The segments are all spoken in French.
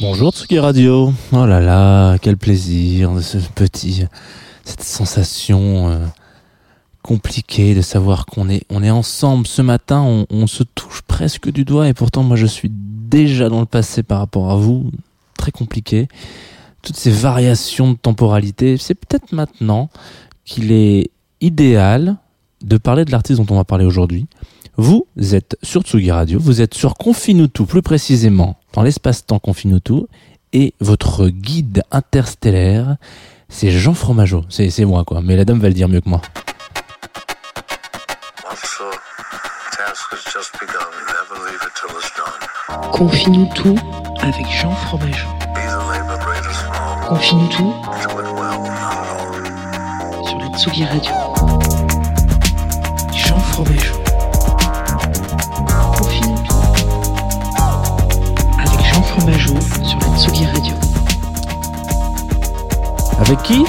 Bonjour Tsugi Radio. Oh là là, quel plaisir de ce petit, cette sensation euh, compliquée de savoir qu'on est, on est ensemble ce matin. On, on se touche presque du doigt et pourtant moi je suis déjà dans le passé par rapport à vous. Très compliqué. Toutes ces variations de temporalité. C'est peut-être maintenant qu'il est idéal de parler de l'artiste dont on va parler aujourd'hui. Vous êtes sur Tsugi Radio, vous êtes sur Confinutu, plus précisément dans l'espace-temps Confinutu, et votre guide interstellaire, c'est Jean Fromageau. C'est, c'est moi, quoi. Mais la dame va le dire mieux que moi. Tout avec Jean Fromageau. Alone. sur la Tsugi Radio. Jean Fromageau. Avec qui?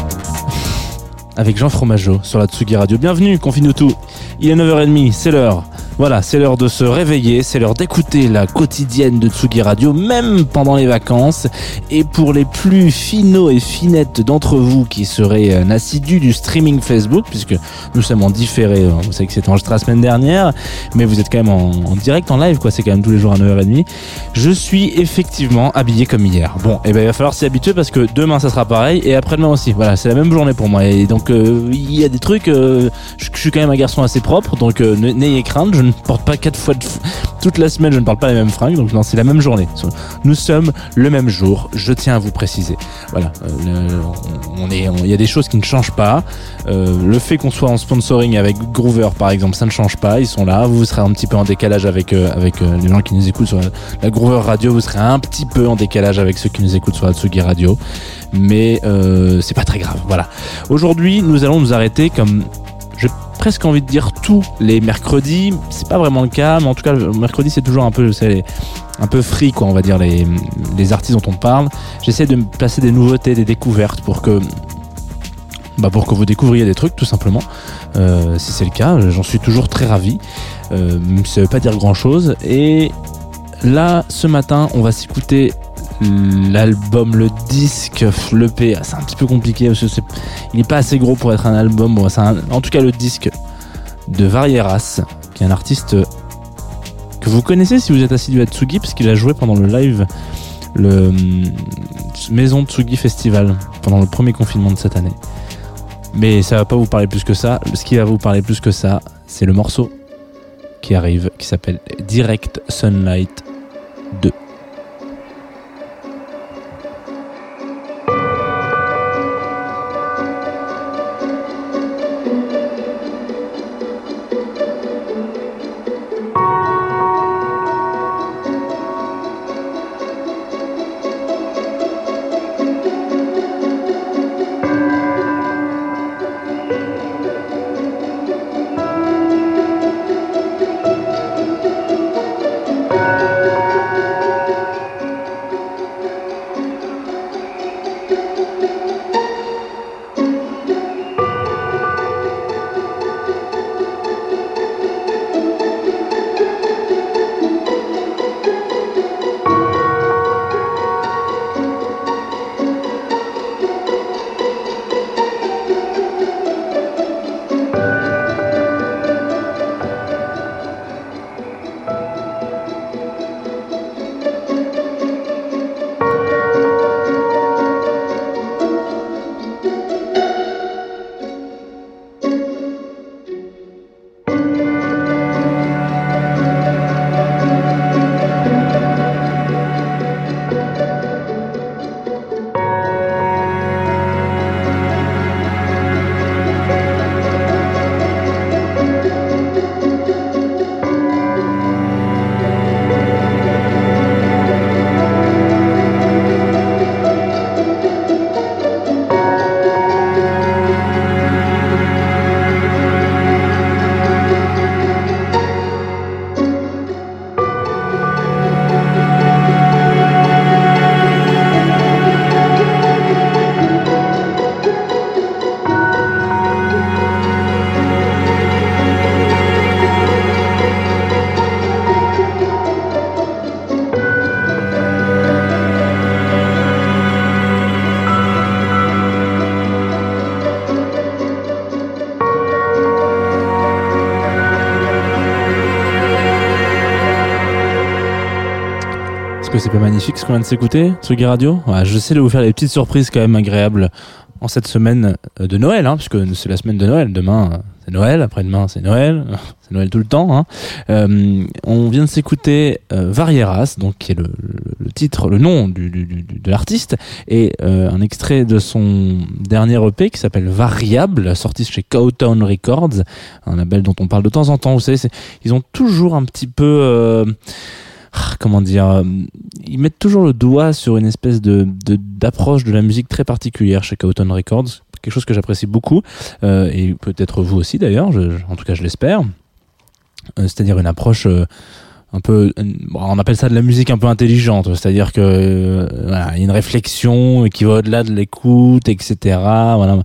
Avec Jean Fromageau sur la Tsugi Radio. Bienvenue, confine tout. Il est 9h30, c'est l'heure. Voilà, c'est l'heure de se réveiller, c'est l'heure d'écouter la quotidienne de Tsugi Radio, même pendant les vacances. Et pour les plus finaux et finettes d'entre vous qui seraient euh, assidus du streaming Facebook, puisque nous sommes en différé, hein, vous savez que c'est enregistré la semaine dernière, mais vous êtes quand même en, direct, en live, quoi, c'est quand même tous les jours à 9h30. Je suis effectivement habillé comme hier. Bon, et ben il va falloir s'y habituer parce que demain ça sera pareil et après-demain aussi. Voilà, c'est la même journée pour moi. Et donc euh, il y a des trucs. euh, je, suis quand même un garçon assez propre, donc n'ayez crainte. Je ne porte pas quatre fois de toute la semaine. Je ne porte pas les mêmes fringues. Donc non, c'est la même journée. Nous sommes le même jour. Je tiens à vous préciser. Voilà, euh, on Il y a des choses qui ne changent pas. Euh, le fait qu'on soit en sponsoring avec Groover par exemple, ça ne change pas. Ils sont là. Vous serez un petit peu en décalage avec euh, avec les gens qui nous écoutent sur la, la Groover Radio. Vous serez un petit peu en décalage avec ceux qui nous écoutent sur la Tsugi Radio, mais c'est pas très grave. Voilà. Aujourd'hui, nous allons nous arrêter comme presque envie de dire tous les mercredis. C'est pas vraiment le cas, mais en tout cas, le mercredi c'est toujours un peu, un peu free quoi, on va dire les les artistes dont on parle. J'essaie de me placer des nouveautés, des découvertes pour que bah pour que vous découvriez des trucs tout simplement. Euh, si c'est le cas, j'en suis toujours très ravi. Euh, ça veut pas dire grand chose. Et là, ce matin, on va s'écouter l'album, le disque, l'EP. C'est un petit peu compliqué parce il est pas assez gros pour être un album. En tout cas, le disque de Varieras, qui est un artiste que vous connaissez si vous êtes assidu à Tsugi, parce qu'il a joué pendant le live, le hum, Maison Tsugi Festival, pendant le premier confinement de cette année. Mais ça va pas vous parler plus que ça. Ce qui va vous parler plus que ça, c'est le morceau qui arrive, qui s'appelle Direct Sunlight 2. C'est pas magnifique ce qu'on vient de s'écouter, Tsugi Radio? Ouais, J'essaie de vous faire des petites surprises quand même agréables en cette semaine euh, de Noël, hein, puisque c'est la semaine de Noël. Demain, euh, c'est Noël, après-demain, c'est Noël, c'est Noël tout le temps. Hein. Euh, on vient de s'écouter euh, Varieras, donc qui est le, le- titre, le nom du, du- du- de l'artiste, et euh, un extrait de son dernier EP qui s'appelle Variable, sorti chez Cowtown Records, un label dont on parle de temps en temps. Vous savez, ils ont toujours un petit peu euh, comment dire, euh, ils mettent toujours le doigt sur une espèce de d'approche de, la musique très particulière chez Cowton Records, quelque chose que j'apprécie beaucoup, euh, et peut-être vous aussi d'ailleurs, en tout cas je l'espère. Euh, C'est-à-dire une approche un peu, on appelle ça de la musique un peu intelligente, c'est-à-dire que euh, y a une réflexion qui va au-delà de l'écoute, etc. Voilà.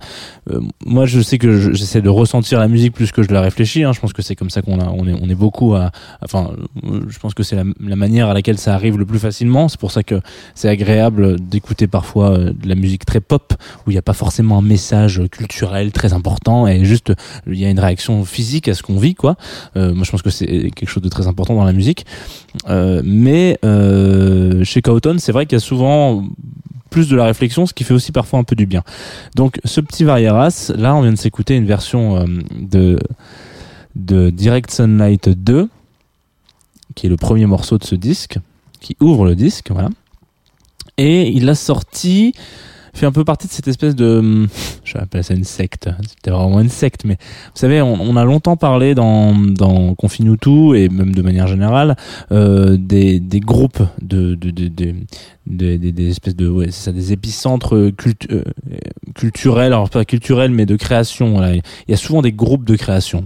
Euh, moi, je sais que je- j'essaie de ressentir la musique plus que je la réfléchis. Hein. Je pense que c'est comme ça qu'on on est, on est beaucoup à, enfin, je pense que c'est la, manière à laquelle ça arrive le plus facilement. C'est pour ça que c'est agréable d'écouter parfois euh, de la musique très pop où il n'y a pas forcément un message culturel très important et juste il y a une réaction physique à ce qu'on vit, quoi. Moi, je pense que c'est quelque chose de très important dans la musique. Euh, mais euh, chez Cowton, c'est vrai qu'il y a souvent plus de la réflexion, ce qui fait aussi parfois un peu du bien. Donc, ce petit Varieras, là, on vient de s'écouter une version euh, de de Direct Sunlight 2, qui est le premier morceau de ce disque, qui ouvre le disque, voilà. Et il a sorti, fait un peu partie de cette espèce de, hum, je vais appeler ça une secte, c'était vraiment une secte, mais vous savez, on, on a longtemps parlé dans, dans Confine tout et même de manière générale euh, des, des groupes de, de, de, de- des, des, espèces de ouais, c'est ça des épicentres cultu- euh, culturels alors pas culturels mais de création voilà. il y a souvent des groupes de création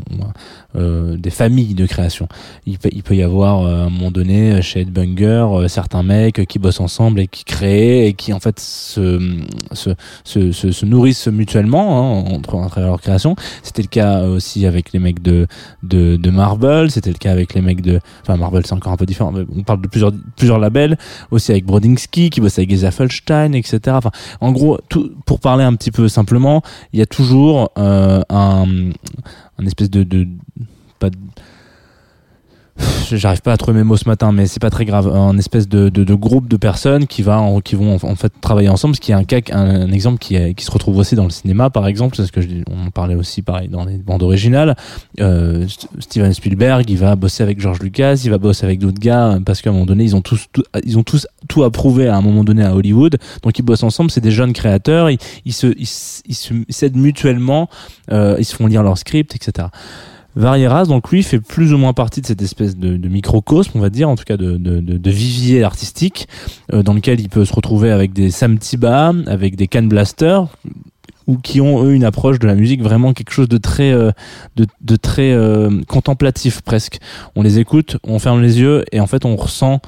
euh, des familles de création. Il peut, il peut y avoir euh, à un moment donné chez Headbanger euh, certains mecs qui bossent ensemble et qui créent et qui en fait se se, se, se, se nourrissent mutuellement hein, entre à travers leur création. C'était le cas aussi avec les mecs de de, de Marble c'était le cas avec les mecs de enfin Marble c'est encore un peu différent mais on parle de plusieurs plusieurs labels. Aussi avec Brodinski qui bosse avec Geza Felstein etc enfin en gros tout pour parler un petit peu simplement il y a toujours euh, un un espèce de, pas de- j'arrive pas à trouver mes mots ce matin mais c'est pas très grave. Un espèce de, de, de groupe de personnes qui va qui vont en, fait travailler ensemble ce qui est un cas un, exemple qui, est- qui se retrouve aussi dans le cinéma par exemple. C'est ce que je, on parlait aussi pareil dans les bandes originales. Euh, St- Steven Spielberg il va bosser avec George Lucas il va bosser avec d'autres gars parce qu'à un moment donné ils ont tous tout, ils ont tous tout approuvé à un moment donné à Hollywood. Donc ils bossent ensemble c'est des jeunes créateurs ils, ils se ils, s'aident mutuellement euh, ils se font lire leurs scripts etc Varieras, donc lui, fait plus ou moins partie de cette espèce de, microcosme, on va dire, en tout cas de, de, vivier artistique, euh, dans lequel il peut se retrouver avec des Sam Tiba, avec des Can Blaster, ou qui ont eux une approche de la musique vraiment quelque chose de très, euh, de, très euh, contemplatif presque. On les écoute, on ferme les yeux et en fait on ressent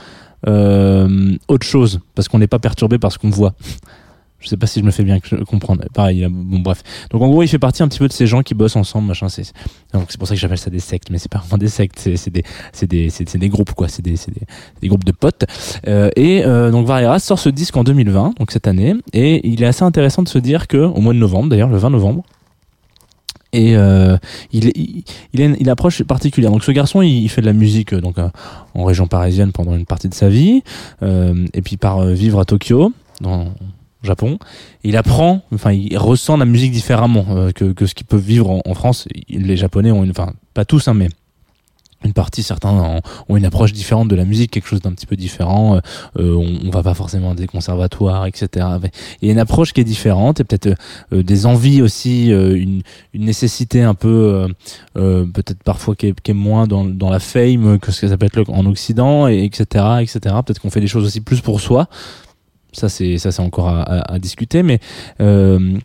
autre chose parce qu'on n'est pas perturbé par ce qu'on voit. Je sais pas si je me fais bien comprendre. Pareil, bon bref. Donc en gros, il fait partie un petit peu de ces gens qui bossent ensemble, machin. C'est donc c'est pour ça que j'appelle ça des sectes, mais c'est pas vraiment des sectes, c'est des c'est des c'est des groupes quoi, c'est des c'est des, des groupes de potes. Euh, et euh, donc Varieras sort ce disque en 2020, donc cette année, et il est assez intéressant de se dire que au mois de novembre, d'ailleurs le 20 novembre. Et euh, il, il, il a une, une approche particulière. Donc ce garçon, il, il fait de la musique euh, donc euh, en région parisienne pendant une partie de sa vie, euh, et puis il part euh, vivre à Tokyo, dans Japon. Il apprend, enfin, il ressent la musique différemment euh, que, que ce qu'ils peuvent vivre en, en France. Les Japonais ont une, enfin, pas tous, hein, mais une partie, certains ont, une approche différente de la musique, quelque chose d'un petit peu différent. Euh, euh, on, on va pas forcément à des conservatoires, etc. Il y a une approche qui est différente et peut-être euh, des envies aussi, euh, une, une nécessité un peu, euh, euh, peut-être parfois qui est, qui est moins dans, dans la fame que ce que ça peut être en Occident, et etc., etc. Peut-être qu'on fait des choses aussi plus pour soi. Ça c'est ça c'est encore à, à- à discuter, mais euh,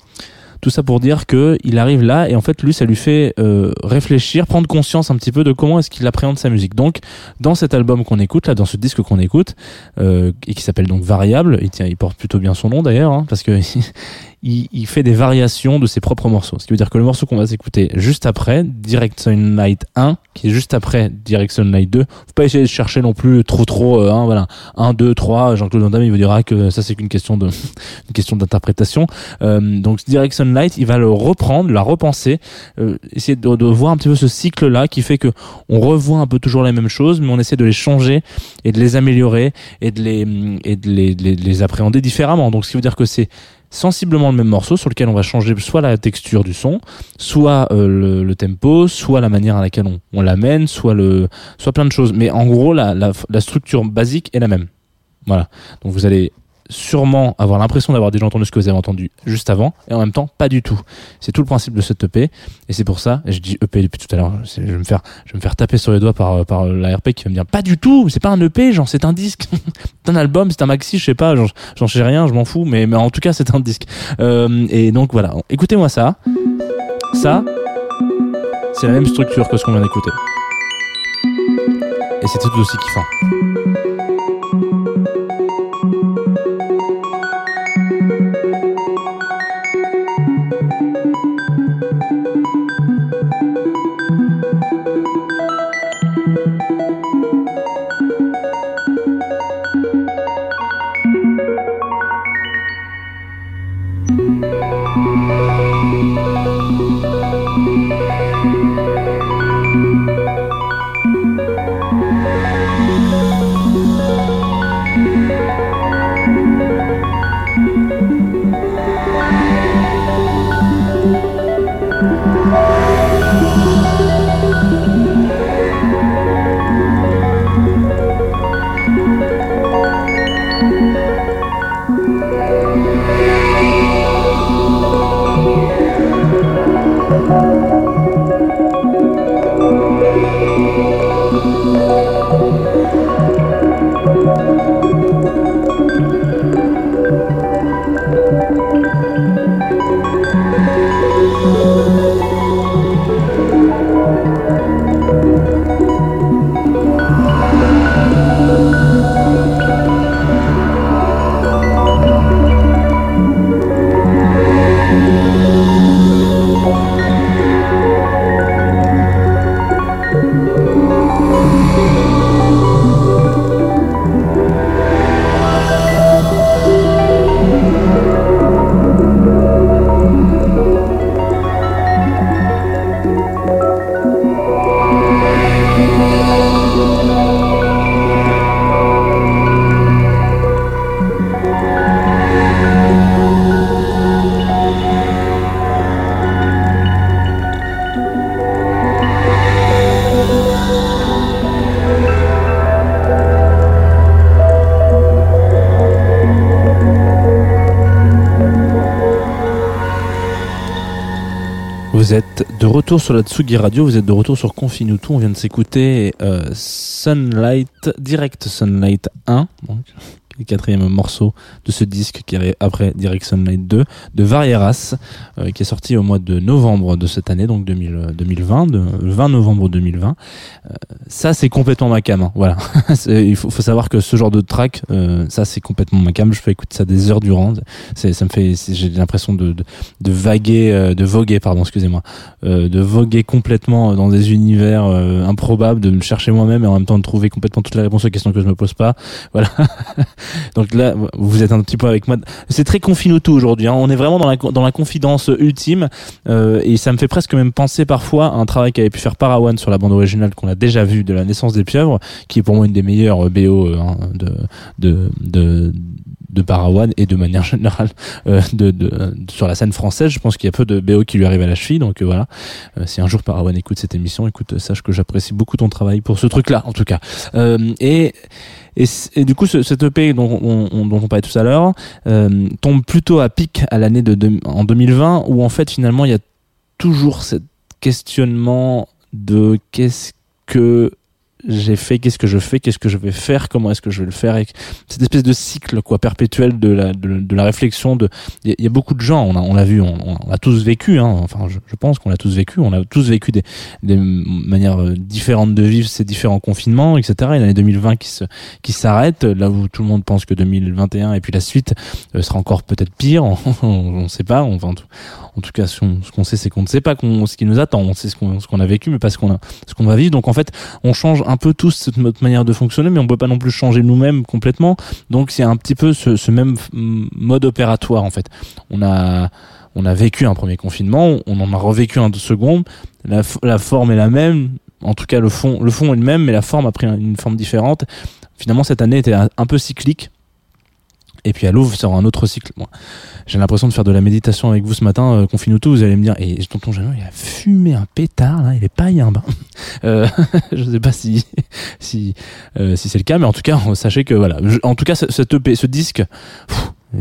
tout ça pour dire que il arrive là et en fait lui ça lui fait euh, réfléchir, prendre conscience un petit peu de comment est-ce qu'il appréhende sa musique. Donc dans cet album qu'on écoute là, dans ce disque qu'on écoute euh, et qui s'appelle donc Variable, il tient, il porte plutôt bien son nom d'ailleurs hein, parce que il, il fait des variations de ses propres morceaux. Ce qui veut dire que le morceau qu'on va s'écouter juste après, Direct Sunlight 1, qui est juste après Direct Sunlight 2, faut pas essayer de chercher non plus trop trop, euh, hein, voilà, 1, 2, 3, Jean-Claude Van Damme, il vous dira que ça c'est qu'une question de, une question d'interprétation. Euh, donc Direct Sunlight, il va le reprendre, la repenser, euh, essayer de, de voir un petit peu ce cycle-là qui fait que on revoit un peu toujours les mêmes choses, mais on essaie de les changer et de les améliorer et de les, et de les, les, de les appréhender différemment. Donc ce qui veut dire que c'est sensiblement le même morceau sur lequel on va changer soit la texture du son, soit euh, le, tempo, soit la manière à laquelle on, on l'amène, soit le, soit plein de choses. Mais en gros, la, la, la structure basique est la même. Voilà. Donc vous allez sûrement avoir l'impression d'avoir déjà entendu ce que vous avez entendu juste avant et en même temps pas du tout. C'est tout le principe de cette EP et c'est pour ça, et je dis EP depuis tout à l'heure, je vais me faire je vais me faire taper sur les doigts par par la RP qui va me dire pas du tout, c'est pas un EP, genre c'est un disque, c'est un album, c'est un maxi, je sais pas, j'en sais rien, je m'en fous mais mais en tout cas c'est un disque. Euh, et donc voilà, écoutez-moi ça. Ça c'est la même structure que ce qu'on vient d'écouter. Et c'est tout aussi kiffant. Retour sur la Tsugi Radio, vous êtes de retour sur Confinutu, on vient de s'écouter euh, Sunlight, Direct Sunlight 1, donc le quatrième morceau de ce disque qui arrive après Direct Sunlight 2 de Varieras, euh, qui est sorti au mois de novembre de cette année, donc 2000, 2020, de, le 20 novembre 2020. Euh, ça c'est complètement ma cam, hein, voilà. Il faut, faut savoir que ce genre de track, euh, ça c'est complètement ma cam, je peux écouter ça des heures durant, c'est, ça me fait, j'ai l'impression de, de, de vaguer, euh, de voguer, pardon, excusez-moi, euh, de voguer complètement dans des univers euh, improbables, de me chercher moi-même et en même temps de trouver complètement toutes les réponses aux questions que je me pose pas. Voilà. Donc là, vous êtes un petit peu avec moi. C'est très confinuto aujourd'hui. Hein. On est vraiment dans la dans la confidence ultime euh, et ça me fait presque même penser parfois à un travail qu'avait pu faire Parawan sur la bande originale qu'on a déjà vu de la naissance des pieuvres, qui est pour moi une des meilleures BO euh, hein, de de de de Parawan et de manière générale euh, de, de, sur la scène française. Je pense qu'il y a peu de BO qui lui arrivent à la cheville donc euh, voilà. Euh, si un jour Parawan écoute cette émission écoute euh, sache que j'apprécie beaucoup ton travail pour ce truc là en tout cas. Et et, et du coup, ce, cette EP dont on, on- dont on parlait tout à l'heure euh, tombe plutôt à pic à l'année de, de- en 2020, où en fait finalement il y a toujours ce questionnement de qu'est-ce que j'ai fait, qu'est-ce que je fais, qu'est-ce que je vais faire, comment est-ce que je vais le faire, et cette espèce de cycle quoi perpétuel de la de, de la réflexion. De il y, a- a beaucoup de gens, on a on l'a vu, on, on a tous vécu, hein, enfin je, je pense qu'on l'a tous vécu, on a tous vécu des des manières euh, différentes de vivre ces différents confinements, etc. Et l'année 2020 qui se qui s'arrête, là où tout le monde pense que 2021 et puis la suite euh, sera encore peut-être pire, on, on sait pas, enfin en tout, cas ce qu'on sait c'est qu'on ne sait pas qu'on- ce qui nous attend, on sait ce qu'on qu'on a vécu mais pas ce qu'on a ce qu'on va vivre. Donc en fait, on change peu tous cette manière de fonctionner mais on peut pas non plus changer nous-mêmes complètement. Donc c'est un petit peu ce, même mode opératoire en fait. On a on a vécu un premier confinement, on en a revécu un second, la, la forme est la même, en tout cas le fond le fond est le même mais la forme a pris un- une forme différente. Finalement cette année était un, un peu cyclique. Et puis à Louvre sera un autre cycle. J'ai l'impression de faire de la méditation avec vous ce matin, euh, confine tout. Vous allez me dire, et tonton Jeannot, il a fumé un pétard là, il est pas hein. Euh, je sais pas si si euh, si c'est le cas, mais en tout cas, sachez que voilà. En tout cas, EP, ce disque.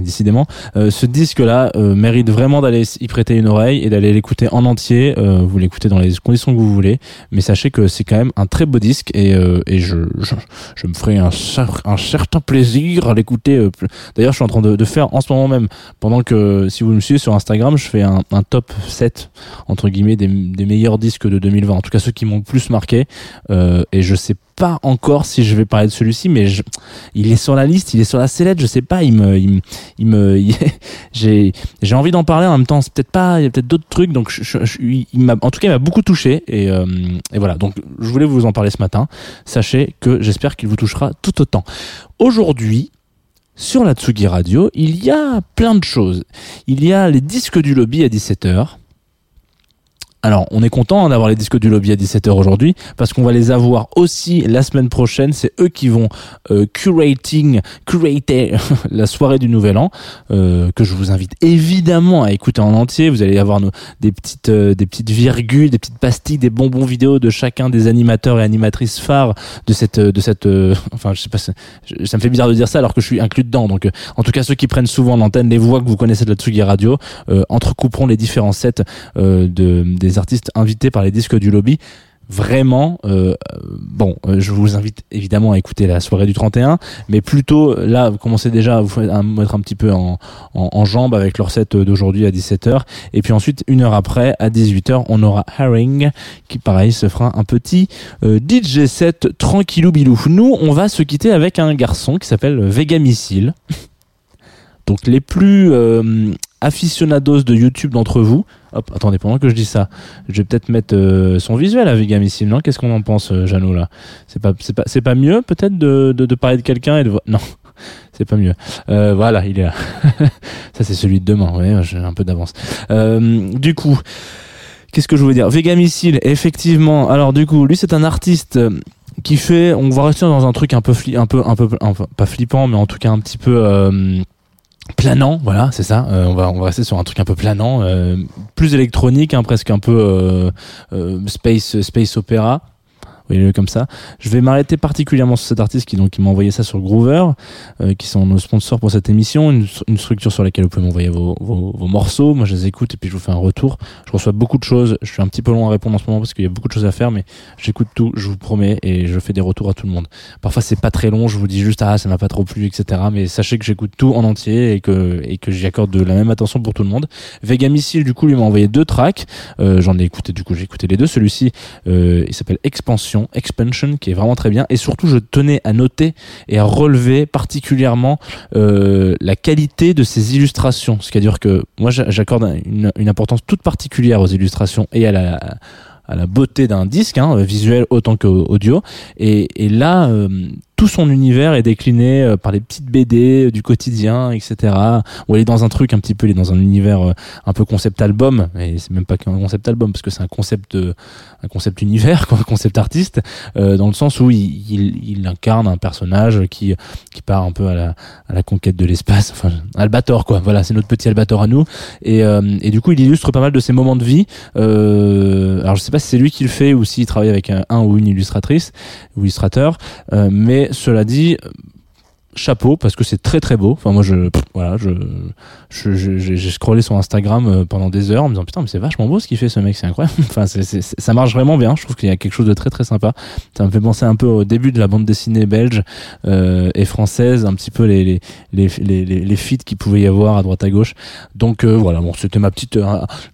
Décidément, euh, ce disque-là euh, mérite vraiment d'aller y prêter une oreille et d'aller l'écouter en entier. Euh, vous l'écoutez dans les conditions que vous voulez, mais sachez que c'est quand même un très beau disque et, euh, je, me ferai un, cer- un certain plaisir à l'écouter. D'ailleurs, je suis en train de, faire en ce moment même, pendant que si vous me suivez sur Instagram, je fais un, top 7 entre guillemets des, des meilleurs disques de 2020. En tout cas, ceux qui m'ont le plus marqué. Et je sais pas encore si je vais parler de celui-ci, mais je- il est sur la liste, il est sur la sellette. Je sais pas, il me, il il me, j'ai, j'ai envie d'en parler en même temps. C'est peut-être pas, il y a peut-être d'autres trucs. Donc, je, je- je- il m'a, en tout cas, il m'a beaucoup touché. Et, euh, et voilà. Donc, je voulais vous en parler ce matin. Sachez que j'espère qu'il vous touchera tout autant. Aujourd'hui, sur la Tsugi Radio, il y a plein de choses. Il y a les disques du lobby à 17h. Alors, on est content hein, d'avoir les disques du lobby à 17h aujourd'hui parce qu'on va les avoir aussi la semaine prochaine. C'est eux qui vont euh, curating, curater la soirée du Nouvel An euh, que je vous invite évidemment à écouter en entier. Vous allez avoir nos, des petites euh, des petites virgules, des petites pastilles, des bonbons vidéo de chacun des animateurs et animatrices phares de cette de cette euh, enfin je sais pas ça ça me fait bizarre de dire ça alors que je suis inclus dedans. Donc euh, en tout cas ceux qui prennent souvent l'antenne, les voix que vous connaissez de la Tsugi Radio euh, entrecouperont les différents sets euh, de des artistes invités par les disques du lobby. Vraiment, euh, bon, euh, je vous invite évidemment à écouter la soirée du 31, mais plutôt là, vous commencez déjà à vous mettre un petit peu en, en, en jambe avec leur set d'aujourd'hui à 17h, et puis ensuite une heure après à 18h, on aura Herring qui pareil se fera un petit euh, DJ set tranquillou bilou. Nous, on va se quitter avec un garçon qui s'appelle Vega Missile. Donc les plus aficionados de YouTube d'entre vous, hop, attendez, pendant que je dis ça, je vais peut-être mettre euh, son visuel à Vega Missile, non? Qu'est-ce qu'on en pense, euh, là? C'est pas, pas, mieux, peut-être, de, de, parler de quelqu'un et de... Non, c'est pas mieux. Euh, voilà, il est là. ça, c'est celui de demain, ouais, j'ai un peu d'avance. Euh, du coup... Qu'est-ce que je voulais dire? Vega Missile, effectivement. Alors du coup, lui c'est un artiste qui fait. On va rester dans un truc un peu un peu un peu pas flippant, mais en tout cas un petit peu planant. Voilà, c'est ça. Euh, on va on va rester sur un truc un peu planant, euh, plus électronique, hein, presque un peu euh, space space opéra. Voyez-le comme ça. Je vais m'arrêter particulièrement sur cet artiste qui donc m'a envoyé ça sur Groover, euh, qui sont nos sponsors pour cette émission, une, une structure sur laquelle vous pouvez m'envoyer vos, vos, vos morceaux. Moi, je les écoute et puis je vous fais un retour. Je reçois beaucoup de choses. Je suis un petit peu long à répondre en ce moment parce qu'il y a beaucoup de choses à faire, mais j'écoute tout, je vous promets, et je fais des retours à tout le monde. Parfois, c'est pas très long. Je vous dis juste ah ça m'a pas trop plu, etc. Mais sachez que j'écoute tout en entier et que et que j'y accorde de la même attention pour tout le monde. Vega Missile, du coup, lui m'a envoyé deux tracks. Euh, J'en ai écouté, du coup, j'ai écouté les deux. Celui-ci, euh, il s'appelle Expansion, Expansion, qui est vraiment très bien. Et surtout, je tenais à noter et à relever particulièrement euh, la qualité de ses illustrations. C'est-à-dire que moi, j'a- j'accorde une, importance toute particulière aux illustrations et à la à la beauté d'un disque, hein, visuel autant qu'audio. Et, et là, euh, tout son univers est décliné euh, par les petites BD du quotidien, etc. Où il est dans un truc un petit peu, il est dans un univers euh, un peu concept album, et c'est même pas qu'un concept album parce que c'est un concept, euh, un concept univers, un concept artiste, euh, dans le sens où il, il, il incarne un personnage qui qui part un peu à la, à la conquête de l'espace, enfin Albator quoi. Voilà, c'est notre petit Albator à nous. Et, euh, et du coup, il illustre pas mal de ses moments de vie. Euh, alors je sais pas si c'est lui qui le fait ou s'il travaille avec un, un ou une illustratrice ou illustrateur, euh, mais cela dit, chapeau parce que c'est très très beau. Enfin moi je voilà je j'ai scrollé sur Instagram euh, pendant des heures en me disant putain mais c'est vachement beau ce qu'il fait ce mec c'est incroyable. Enfin ça marche vraiment bien. Je trouve qu'il y a quelque chose de très très sympa. Ça me fait penser un peu au début de la bande dessinée belge euh, et française, un petit peu les les les les, feats qu'il pouvait y avoir à droite à gauche. Donc euh, voilà bon c'était ma petite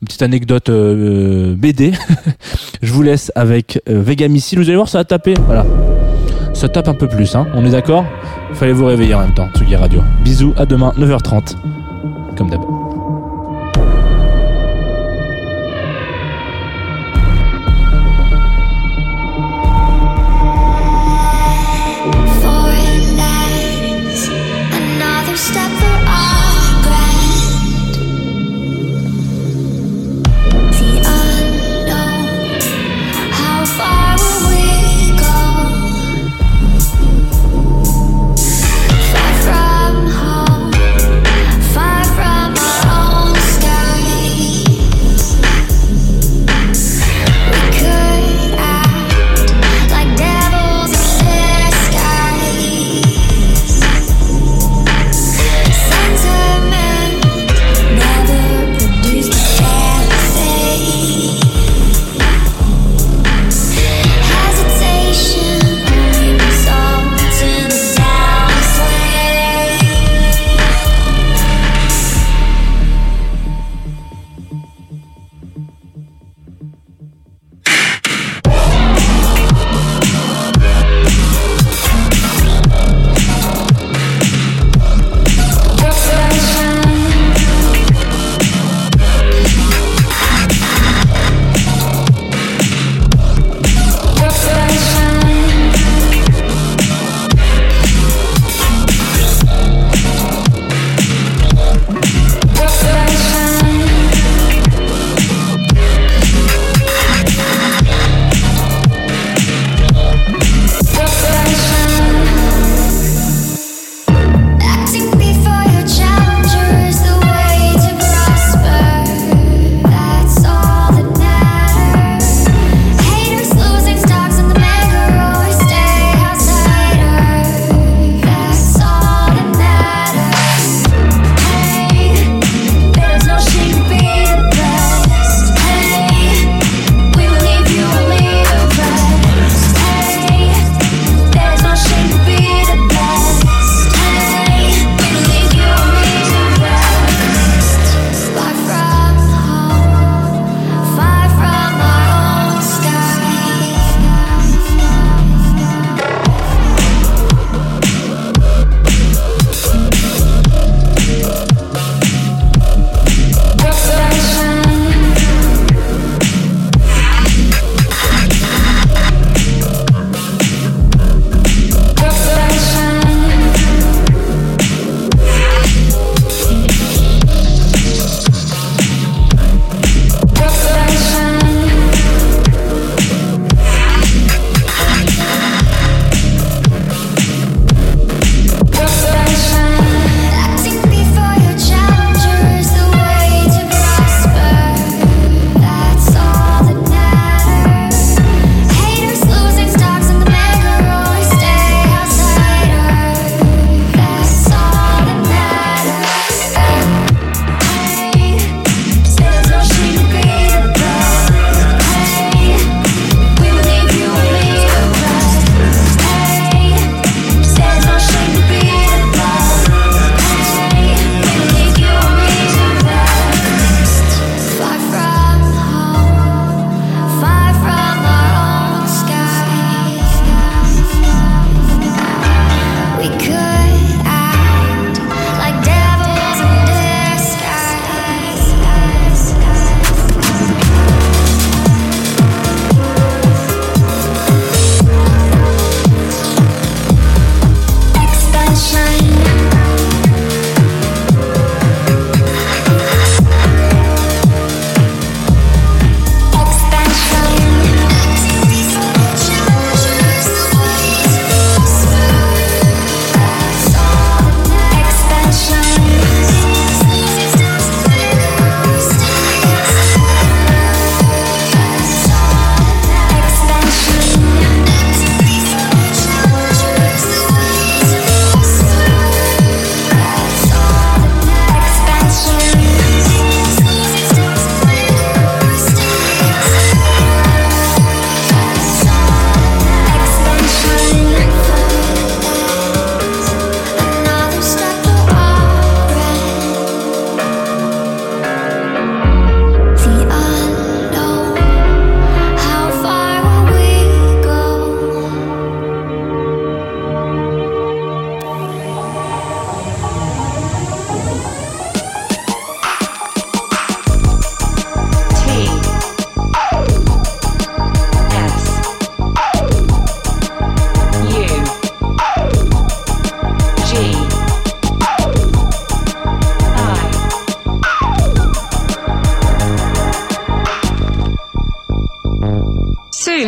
petite anecdote BD. je vous laisse avec Vega Missile. Vous allez voir ça a tapé voilà. Ça tape un peu plus, hein. On est d'accord? Fallait vous réveiller en même temps, Tsugi Radio. Bisous, à demain, 9h30. Comme d'hab.